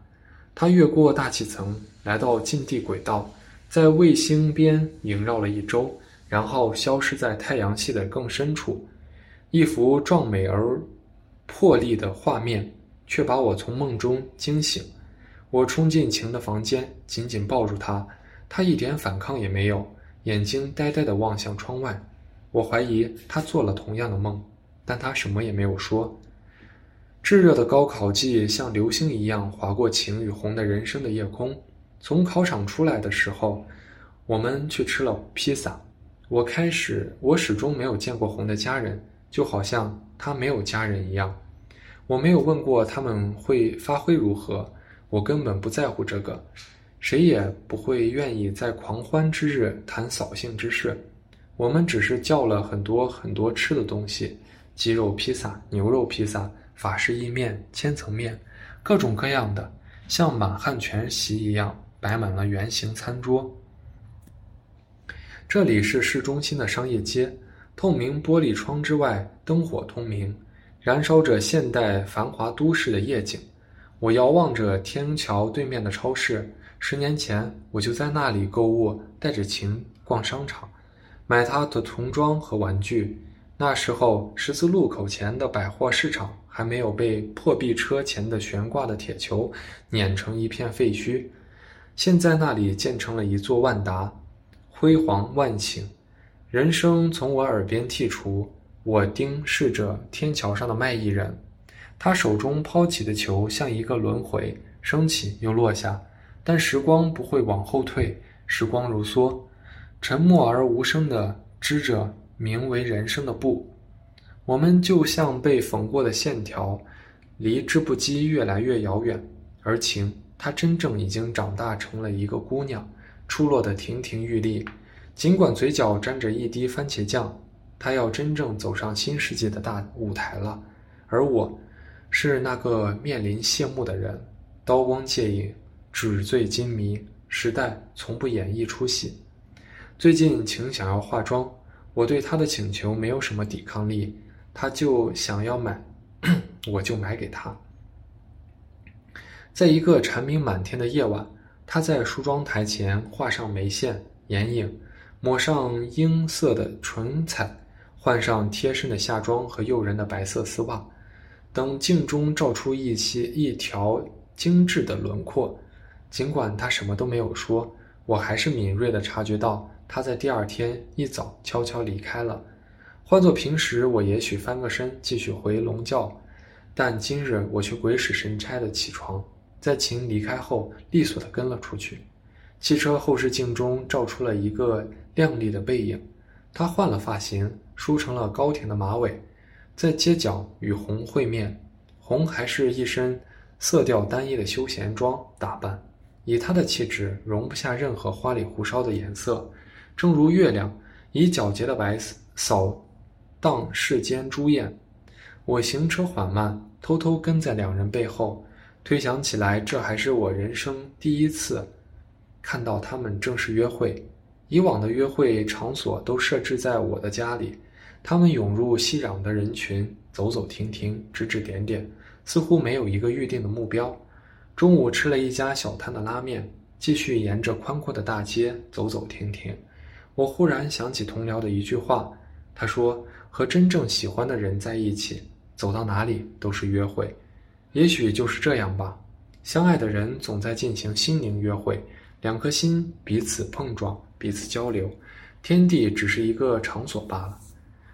它越过大气层，来到近地轨道。在卫星边萦绕了一周，然后消失在太阳系的更深处。一幅壮美而魄丽的画面，却把我从梦中惊醒。我冲进晴的房间，紧紧抱住她，他一点反抗也没有，眼睛呆呆地望向窗外。我怀疑他做了同样的梦，但他什么也没有说。炙热的高考季像流星一样划过晴与红的人生的夜空。从考场出来的时候，我们去吃了披萨。我开始，我始终没有见过红的家人，就好像他没有家人一样。我没有问过他们会发挥如何，我根本不在乎这个。谁也不会愿意在狂欢之日谈扫兴之事。我们只是叫了很多很多吃的东西：鸡肉披萨、牛肉披萨、法式意面、千层面，各种各样的，像满汉全席一样。摆满了圆形餐桌。这里是市中心的商业街，透明玻璃窗之外灯火通明，燃烧着现代繁华都市的夜景。我遥望着天桥对面的超市，十年前我就在那里购物，带着琴逛商场，买他的童装和玩具。那时候十字路口前的百货市场还没有被破壁车前的悬挂的铁球碾成一片废墟。现在那里建成了一座万达，辉煌万顷，人声从我耳边剔除。我盯视着天桥上的卖艺人，他手中抛起的球像一个轮回，升起又落下。但时光不会往后退，时光如梭，沉默而无声地织着名为人生的布。我们就像被缝过的线条，离织布机越来越遥远，而情。她真正已经长大成了一个姑娘，出落得亭亭玉立，尽管嘴角沾着一滴番茄酱。她要真正走上新世界的大舞台了，而我，是那个面临谢幕的人。刀光剑影，纸醉金迷，时代从不演一出戏。最近晴想要化妆，我对她的请求没有什么抵抗力，她就想要买，我就买给她。在一个蝉鸣满天的夜晚，她在梳妆台前画上眉线、眼影，抹上樱色的唇彩，换上贴身的夏装和诱人的白色丝袜，等镜中照出一些一条精致的轮廓。尽管他什么都没有说，我还是敏锐地察觉到他在第二天一早悄悄离开了。换做平时，我也许翻个身继续回笼觉，但今日我却鬼使神差地起床。在秦离开后，利索地跟了出去。汽车后视镜中照出了一个靓丽的背影，她换了发型，梳成了高挺的马尾，在街角与红会面。红还是一身色调单一的休闲装打扮，以他的气质，容不下任何花里胡哨的颜色。正如月亮以皎洁的白扫荡世间朱艳。我行车缓慢，偷偷跟在两人背后。推想起来，这还是我人生第一次看到他们正式约会。以往的约会场所都设置在我的家里，他们涌入熙攘的人群，走走停停，指指点点，似乎没有一个预定的目标。中午吃了一家小摊的拉面，继续沿着宽阔的大街走走停停。我忽然想起同僚的一句话，他说：“和真正喜欢的人在一起，走到哪里都是约会。”也许就是这样吧，相爱的人总在进行心灵约会，两颗心彼此碰撞，彼此交流，天地只是一个场所罢了。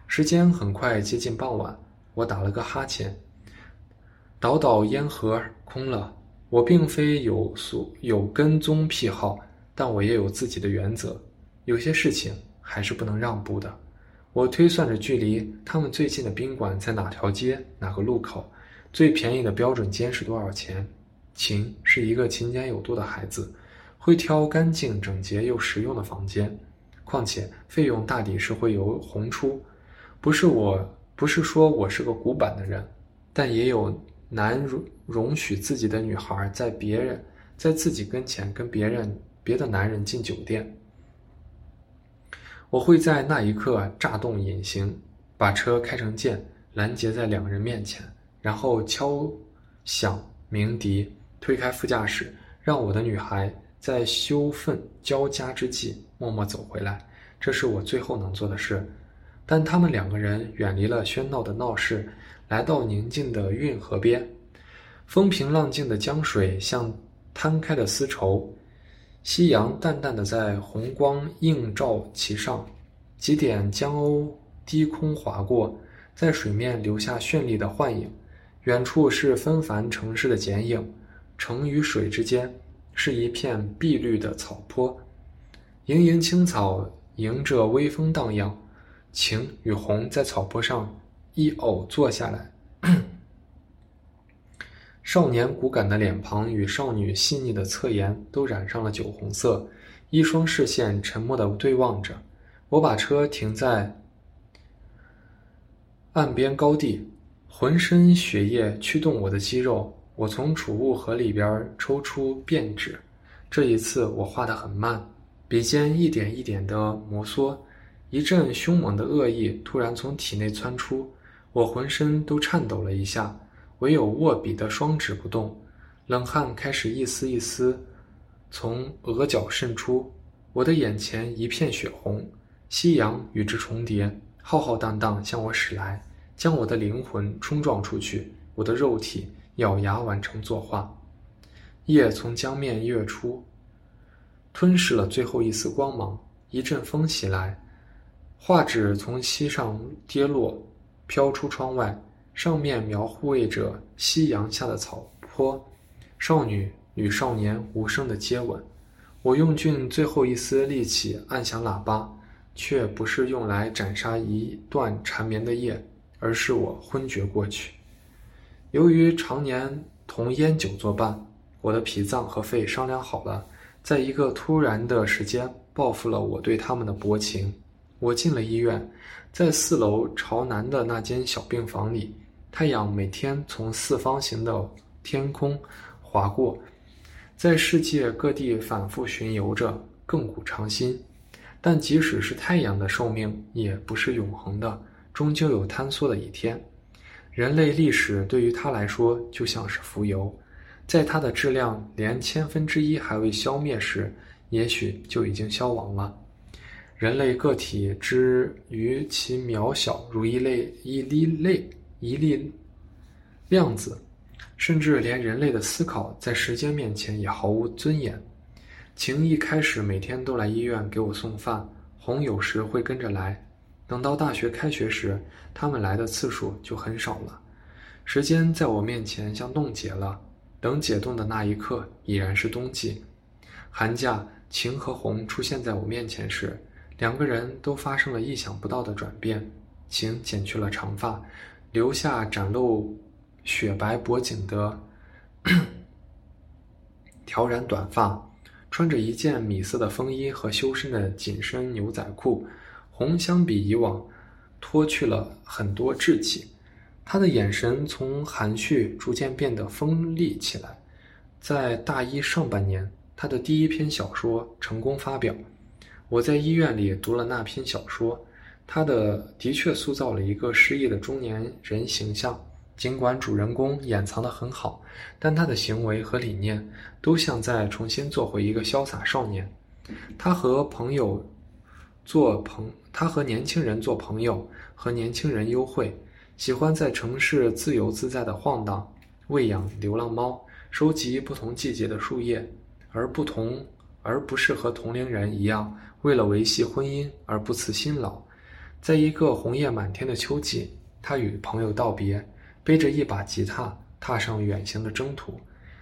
时间很快接近傍晚，我打了个哈欠，倒倒烟盒空了。我并非有所有跟踪癖好，但我也有自己的原则，有些事情还是不能让步的。我推算着距离他们最近的宾馆在哪条街、哪个路口，最便宜的标准间是多少钱。秦是一个勤俭有度的孩子，会挑干净整洁又实用的房间。况且费用大抵是会由红出，不是我，不是说我是个古板的人，但也有难如容许自己的女孩在别人在自己跟前跟别人别的男人进酒店。我会在那一刻炸动隐形，把车开成箭，拦截在两人面前，然后敲响鸣笛，推开副驾驶，让我的女孩。在羞愤交加之际，默默走回来，这是我最后能做的事。但他们两个人远离了喧闹的闹市，来到宁静的运河边，风平浪静的江水像摊开的丝绸，夕阳淡淡的在红光映照其上，几点江鸥低空划过，在水面留下绚丽的幻影。远处是纷繁城市的剪影，城与水之间。是一片碧绿的草坡，盈盈青草迎着微风荡漾。晴与红在草坡上一偶坐下来，少年骨感的脸庞与少女细腻的侧颜都染上了酒红色，一双视线沉默的对望着。我把车停在岸边高地，浑身血液驱动我的肌肉。我从储物盒里边抽出便纸，这一次我画得很慢，笔尖一点一点地摩挲。一阵凶猛的恶意突然从体内窜出，我浑身都颤抖了一下，唯有握笔的双指不动。冷汗开始一丝一丝从额角渗出，我的眼前一片血红，夕阳与之重叠，浩浩荡荡向我驶来，将我的灵魂冲撞出去，我的肉体。咬牙完成作画，夜从江面跃出，吞噬了最后一丝光芒。一阵风袭来，画纸从膝上跌落，飘出窗外。上面描绘着夕阳下的草坡，少女与少年无声的接吻。我用尽最后一丝力气按响喇叭，却不是用来斩杀一段缠绵的夜，而是我昏厥过去。由于常年同烟酒作伴，我的脾脏和肺商量好了，在一个突然的时间报复了我对他们的薄情。我进了医院，在四楼朝南的那间小病房里，太阳每天从四方形的天空划过，在世界各地反复巡游着，亘古长新。但即使是太阳的寿命，也不是永恒的，终究有坍缩的一天。人类历史对于它来说就像是浮游，在它的质量连千分之一还未消灭时，也许就已经消亡了。人类个体之于其渺小如一类一粒泪一粒量子，甚至连人类的思考在时间面前也毫无尊严。晴一开始每天都来医院给我送饭，红有时会跟着来。等到大学开学时，他们来的次数就很少了。时间在我面前像冻结了，等解冻的那一刻，已然是冬季。寒假，晴和红出现在我面前时，两个人都发生了意想不到的转变。晴剪去了长发，留下展露雪白脖颈的 挑染短发，穿着一件米色的风衣和修身的紧身牛仔裤。红相比以往，脱去了很多稚气，他的眼神从含蓄逐渐变得锋利起来。在大一上半年，他的第一篇小说成功发表，我在医院里读了那篇小说。他的的确塑造了一个失意的中年人形象，尽管主人公掩藏得很好，但他的行为和理念都像在重新做回一个潇洒少年。他和朋友。做朋，他和年轻人做朋友，和年轻人幽会，喜欢在城市自由自在的晃荡，喂养流浪猫，收集不同季节的树叶，而不同，而不是和同龄人一样，为了维系婚姻而不辞辛劳。在一个红叶满天的秋季，他与朋友道别，背着一把吉他，踏上远行的征途。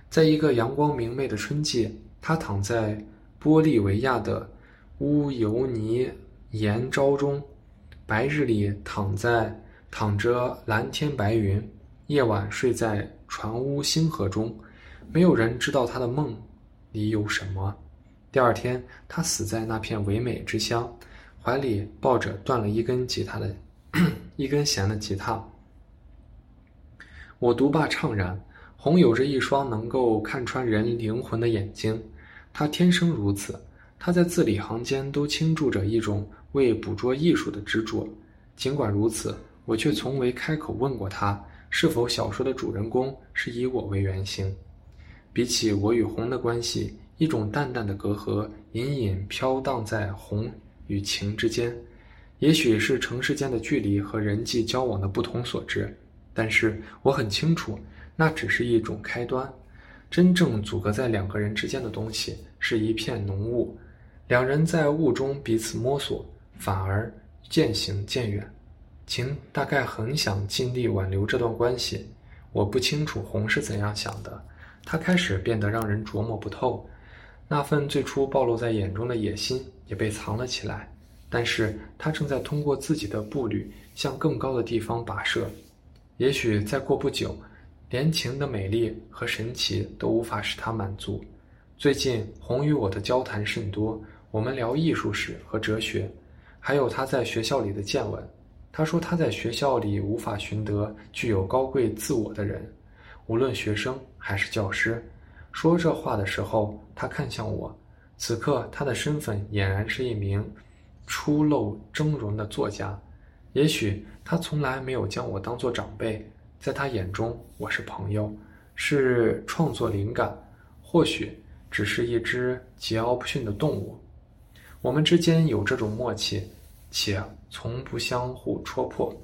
在一个阳光明媚的春季，他躺在玻利维亚的。乌尤尼岩沼中，白日里躺在躺着蓝天白云，夜晚睡在船屋星河中，没有人知道他的梦里有什么。第二天，他死在那片唯美之乡，怀里抱着断了一根吉他的一根弦的吉他。我读罢怅然。红有着一双能够看穿人灵魂的眼睛，他天生如此。他在字里行间都倾注着一种为捕捉艺术的执着。尽管如此，我却从未开口问过他，是否小说的主人公是以我为原型。比起我与红的关系，一种淡淡的隔阂隐隐飘荡在红与情之间。也许是城市间的距离和人际交往的不同所致，但是我很清楚。那只是一种开端，真正阻隔在两个人之间的东西是一片浓雾，两人在雾中彼此摸索，反而渐行渐远。情大概很想尽力挽留这段关系，我不清楚红是怎样想的。他开始变得让人琢磨不透，那份最初暴露在眼中的野心也被藏了起来，但是他正在通过自己的步履向更高的地方跋涉。也许再过不久。连情的美丽和神奇都无法使他满足。最近，红与我的交谈甚多，我们聊艺术史和哲学，还有他在学校里的见闻。他说他在学校里无法寻得具有高贵自我的人，无论学生还是教师。说这话的时候，他看向我。此刻，他的身份俨然是一名初露峥嵘的作家。也许他从来没有将我当作长辈。在他眼中，我是朋友，是创作灵感，或许只是一只桀骜不驯的动物。我们之间有这种默契，且从不相互戳破。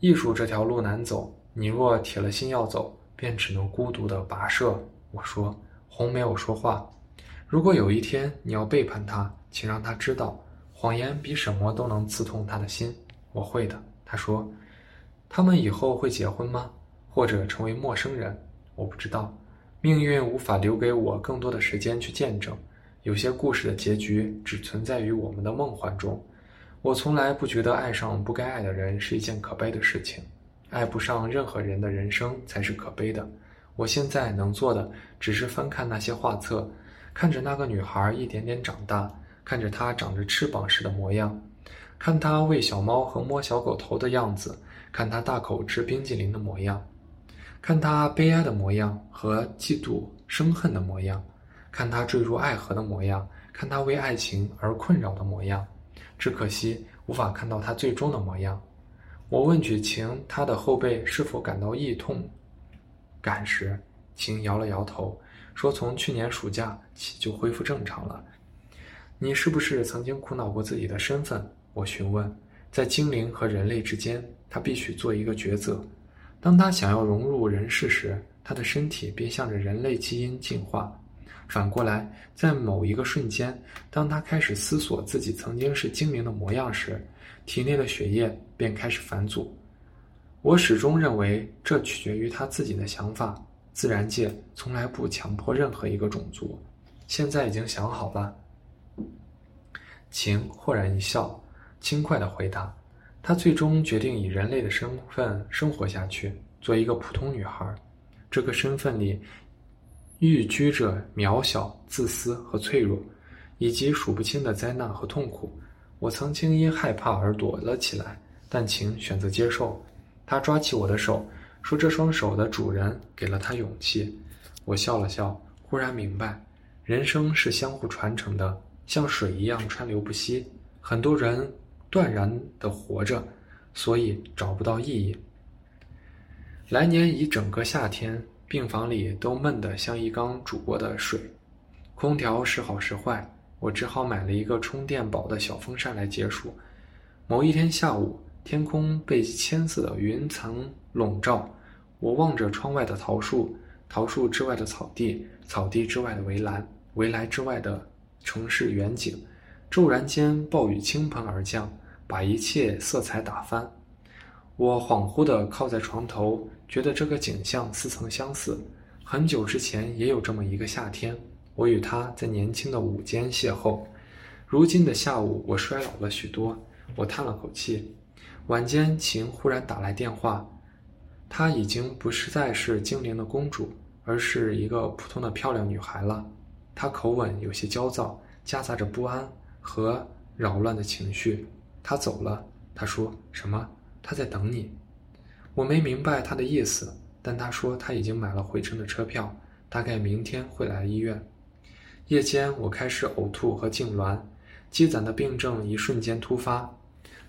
艺术这条路难走，你若铁了心要走，便只能孤独的跋涉。我说，红没有说话。如果有一天你要背叛他，请让他知道，谎言比什么都能刺痛他的心。我会的，他说。他们以后会结婚吗？或者成为陌生人？我不知道。命运无法留给我更多的时间去见证。有些故事的结局只存在于我们的梦幻中。我从来不觉得爱上不该爱的人是一件可悲的事情。爱不上任何人的人生才是可悲的。我现在能做的只是翻看那些画册，看着那个女孩一点点长大，看着她长着翅膀时的模样，看她喂小猫和摸小狗头的样子。看她大口吃冰激凌的模样，看他悲哀的模样和嫉妒生恨的模样，看他坠入爱河的模样，看他为爱情而困扰的模样，只可惜无法看到他最终的模样。我问举晴，她的后背是否感到异痛感时，晴摇了摇头，说：“从去年暑假起就恢复正常了。”你是不是曾经苦恼过自己的身份？我询问。在精灵和人类之间，他必须做一个抉择。当他想要融入人世时，他的身体便向着人类基因进化；反过来，在某一个瞬间，当他开始思索自己曾经是精灵的模样时，体内的血液便开始返祖。我始终认为，这取决于他自己的想法。自然界从来不强迫任何一个种族。现在已经想好了。晴豁然一笑。轻快的回答，她最终决定以人类的身份生活下去，做一个普通女孩。这个身份里，寓居着渺小、自私和脆弱，以及数不清的灾难和痛苦。我曾经因害怕而躲了起来，但晴选择接受。她抓起我的手，说：“这双手的主人给了他勇气。”我笑了笑，忽然明白，人生是相互传承的，像水一样川流不息。很多人。断然的活着，所以找不到意义。来年一整个夏天，病房里都闷得像一缸煮过的水，空调时好时坏，我只好买了一个充电宝的小风扇来解暑。某一天下午，天空被千色的云层笼罩，我望着窗外的桃树，桃树之外的草地，草地之外的围栏，围栏之外的城市远景。骤然间，暴雨倾盆而降。把一切色彩打翻，我恍惚地靠在床头，觉得这个景象似曾相似。很久之前也有这么一个夏天，我与他在年轻的午间邂逅。如今的下午，我衰老了许多，我叹了口气。晚间，晴忽然打来电话，她已经不是再是精灵的公主，而是一个普通的漂亮女孩了。她口吻有些焦躁，夹杂着不安和扰乱的情绪。她走了。她说什么？她在等你。我没明白她的意思，但她说她已经买了回程的车票，大概明天会来医院。夜间，我开始呕吐和痉挛，积攒的病症一瞬间突发。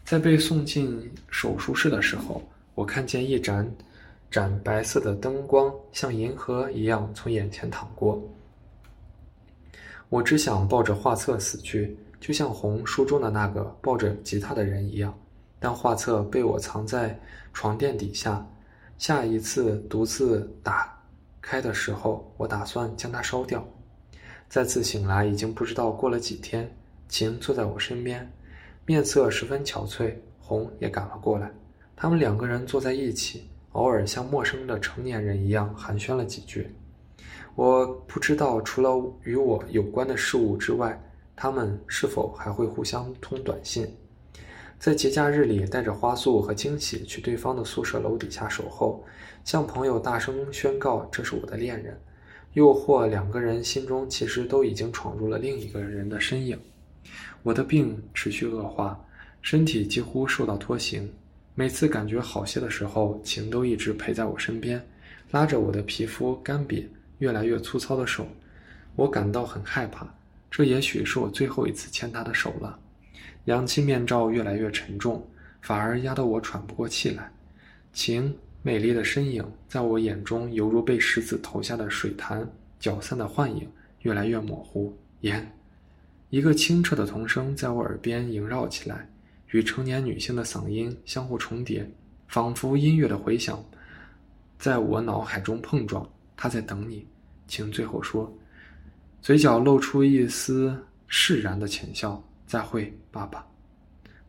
在被送进手术室的时候，我看见一盏盏白色的灯光像银河一样从眼前淌过。我只想抱着画册死去，就像红书中的那个抱着吉他的人一样。但画册被我藏在床垫底下。下一次独自打开的时候，我打算将它烧掉。再次醒来，已经不知道过了几天。晴坐在我身边。面色十分憔悴，红也赶了过来。他们两个人坐在一起，偶尔像陌生的成年人一样寒暄了几句。我不知道，除了与我有关的事物之外，他们是否还会互相通短信。在节假日里，带着花束和惊喜去对方的宿舍楼底下守候，向朋友大声宣告这是我的恋人，又或两个人心中其实都已经闯入了另一个人的身影。我的病持续恶化，身体几乎受到拖行。每次感觉好些的时候，晴都一直陪在我身边，拉着我的皮肤干瘪、越来越粗糙的手。我感到很害怕，这也许是我最后一次牵她的手了。氧气面罩越来越沉重，反而压得我喘不过气来。晴美丽的身影在我眼中犹如被石子投下的水潭搅散的幻影，越来越模糊。言。一个清澈的童声在我耳边萦绕起来，与成年女性的嗓音相互重叠，仿佛音乐的回响，在我脑海中碰撞。他在等你，请最后说，嘴角露出一丝释然的浅笑。再会，爸爸。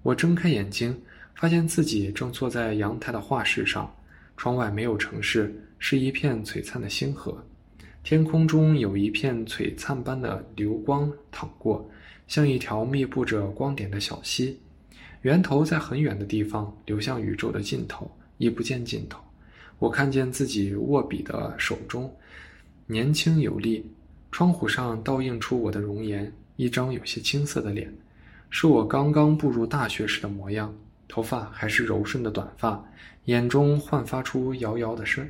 我睁开眼睛，发现自己正坐在阳台的画室上，窗外没有城市，是一片璀璨的星河。天空中有一片璀璨般的流光淌过，像一条密布着光点的小溪，源头在很远的地方，流向宇宙的尽头，已不见尽头。我看见自己握笔的手中，年轻有力。窗户上倒映出我的容颜，一张有些青涩的脸，是我刚刚步入大学时的模样。头发还是柔顺的短发，眼中焕发出遥遥的神，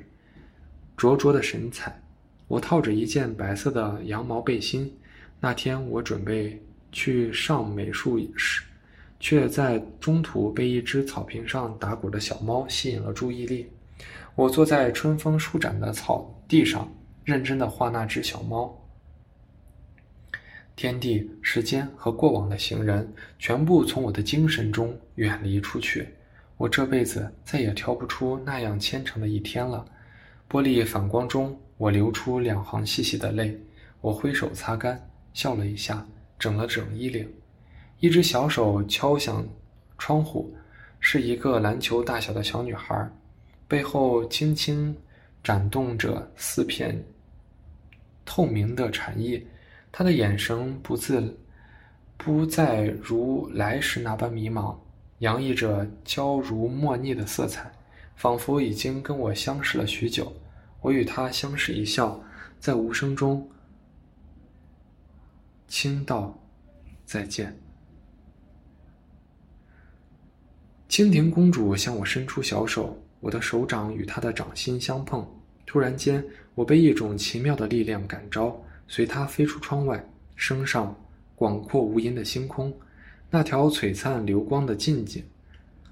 灼灼的神采。我套着一件白色的羊毛背心。那天我准备去上美术室，却在中途被一只草坪上打滚的小猫吸引了注意力。我坐在春风舒展的草地上，认真地画那只小猫。天地、时间和过往的行人，全部从我的精神中远离出去。我这辈子再也挑不出那样虔诚的一天了。玻璃反光中。我流出两行细细的泪，我挥手擦干，笑了一下，整了整衣领。一只小手敲响窗户，是一个篮球大小的小女孩，背后轻轻展动着四片透明的蝉翼。她的眼神不自不再如来时那般迷茫，洋溢着娇如莫逆的色彩，仿佛已经跟我相识了许久。我与他相视一笑，在无声中轻道再见。蜻蜓公主向我伸出小手，我的手掌与她的掌心相碰。突然间，我被一种奇妙的力量感召，随她飞出窗外，升上广阔无垠的星空。那条璀璨流光的近景，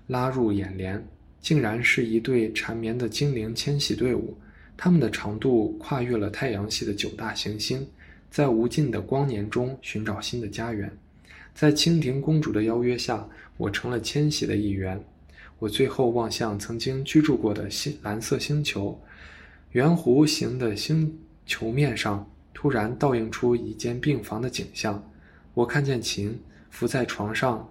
拉入眼帘，竟然是一队缠绵的精灵迁徙队伍。它们的长度跨越了太阳系的九大行星，在无尽的光年中寻找新的家园。在蜻蜓公主的邀约下，我成了迁徙的一员。我最后望向曾经居住过的星蓝色星球，圆弧形的星球面上突然倒映出一间病房的景象。我看见琴伏在床上，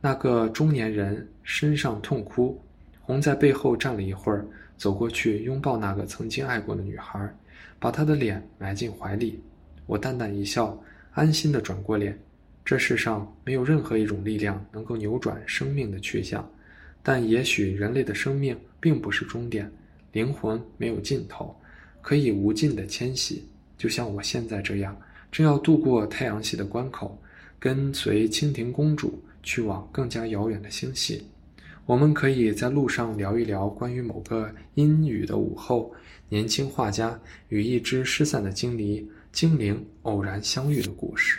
那个中年人身上痛哭，红在背后站了一会儿。走过去拥抱那个曾经爱过的女孩，把她的脸埋进怀里。我淡淡一笑，安心地转过脸。这世上没有任何一种力量能够扭转生命的去向，但也许人类的生命并不是终点，灵魂没有尽头，可以无尽的迁徙，就像我现在这样，正要渡过太阳系的关口，跟随蜻蜓公主去往更加遥远的星系。我们可以在路上聊一聊关于某个阴雨的午后，年轻画家与一只失散的精灵精灵偶然相遇的故事。